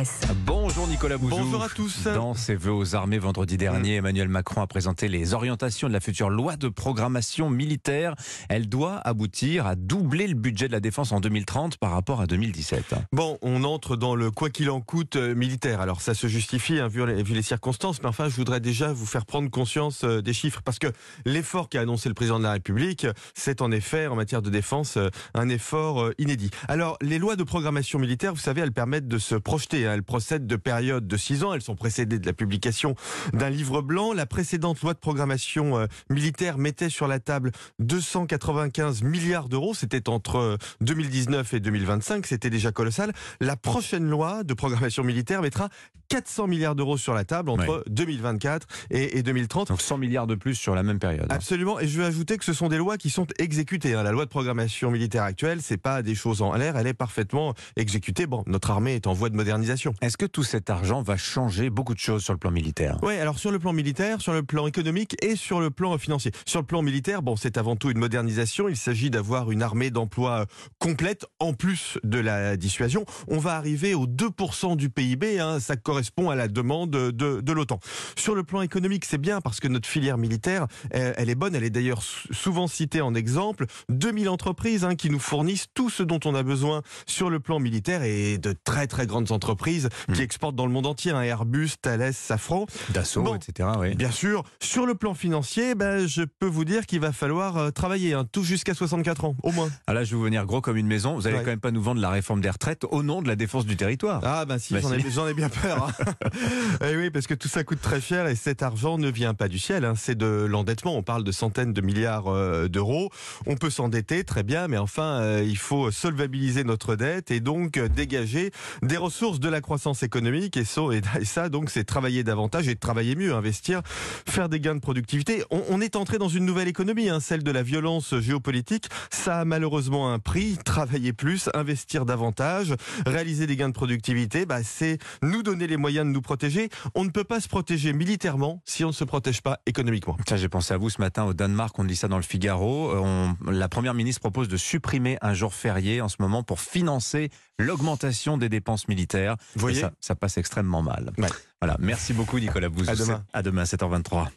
Express. Bonjour Nicolas Bouzou. Bonjour à tous. Dans ses vœux aux armées vendredi dernier, Emmanuel Macron a présenté les orientations de la future loi de programmation militaire. Elle doit aboutir à doubler le budget de la défense en 2030 par rapport à 2017. Bon, on entre dans le quoi qu'il en coûte euh, militaire. Alors ça se justifie hein, vu, les, vu les circonstances, mais enfin je voudrais déjà vous faire prendre conscience euh, des chiffres parce que l'effort qu'a annoncé le président de la République, c'est en effet en matière de défense euh, un effort euh, inédit. Alors les lois de programmation militaire, vous savez, elles permettent de se projeter. hein. Elles procèdent de périodes de six ans. Elles sont précédées de la publication d'un livre blanc. La précédente loi de programmation euh, militaire mettait sur la table 295 milliards d'euros. C'était entre euh, 2019 et 2025. C'était déjà colossal. La prochaine loi de programmation militaire mettra 400 milliards d'euros sur la table entre 2024 et, et 2030. Donc 100 milliards de plus sur la même période. Absolument. Et je veux ajouter que ce sont des lois qui sont exécutées. hein. La loi de programmation militaire actuelle, c'est pas des choses en l'air. Elle est parfaitement exécutée. Bon, notre armée est en voie de modernisation. Est-ce que tout cet argent va changer beaucoup de choses sur le plan militaire Oui, alors sur le plan militaire, sur le plan économique et sur le plan financier. Sur le plan militaire, bon, c'est avant tout une modernisation. Il s'agit d'avoir une armée d'emploi complète en plus de la dissuasion. On va arriver aux 2% du PIB. hein. ça correspond à la demande de, de l'OTAN. Sur le plan économique, c'est bien parce que notre filière militaire, euh, elle est bonne. Elle est d'ailleurs sou- souvent citée en exemple. 2000 entreprises hein, qui nous fournissent tout ce dont on a besoin sur le plan militaire et de très très grandes entreprises qui exportent dans le monde entier. hein. Airbus, Thales, Safran. Dassault, Bon. etc. Oui. Bien sûr, sur le plan financier, ben, je peux vous dire qu'il va falloir euh, travailler hein, tout jusqu'à 64 ans, au moins. Ah là, je vais vous venir gros comme une maison. Vous allez Ouais. quand même pas nous vendre la réforme des retraites au nom de la défense du territoire. Ah ben si, Bah j'en si. ai, bien peur. hein. Eh oui, parce que tout ça coûte très cher et cet argent ne vient pas du ciel, hein, c'est de l'endettement. On parle de centaines de milliards euh, d'euros. On peut s'endetter, très bien, mais enfin, euh, il faut solvabiliser notre dette et donc dégager des ressources de la croissance économique. Et ça, et ça donc, c'est travailler davantage et travailler mieux, investir, faire des gains de productivité. On, on est entré dans une nouvelle économie, hein, celle de la violence géopolitique. Ça a malheureusement un prix. Travailler plus, investir davantage, réaliser des gains de productivité, bah, c'est nous donner les moyens de nous protéger. On ne peut pas se protéger militairement si on ne se protège pas économiquement. Tiens, j'ai pensé à vous ce matin au Danemark, on lit ça dans le Figaro. Euh, on- la première ministre propose de supprimer un jour férié en ce moment pour financer l'augmentation des dépenses militaires. Vous voyez ça passe extrêmement mal. Ouais. Voilà, merci beaucoup Nicolas Bouzou. À demain. À demain, 7h23.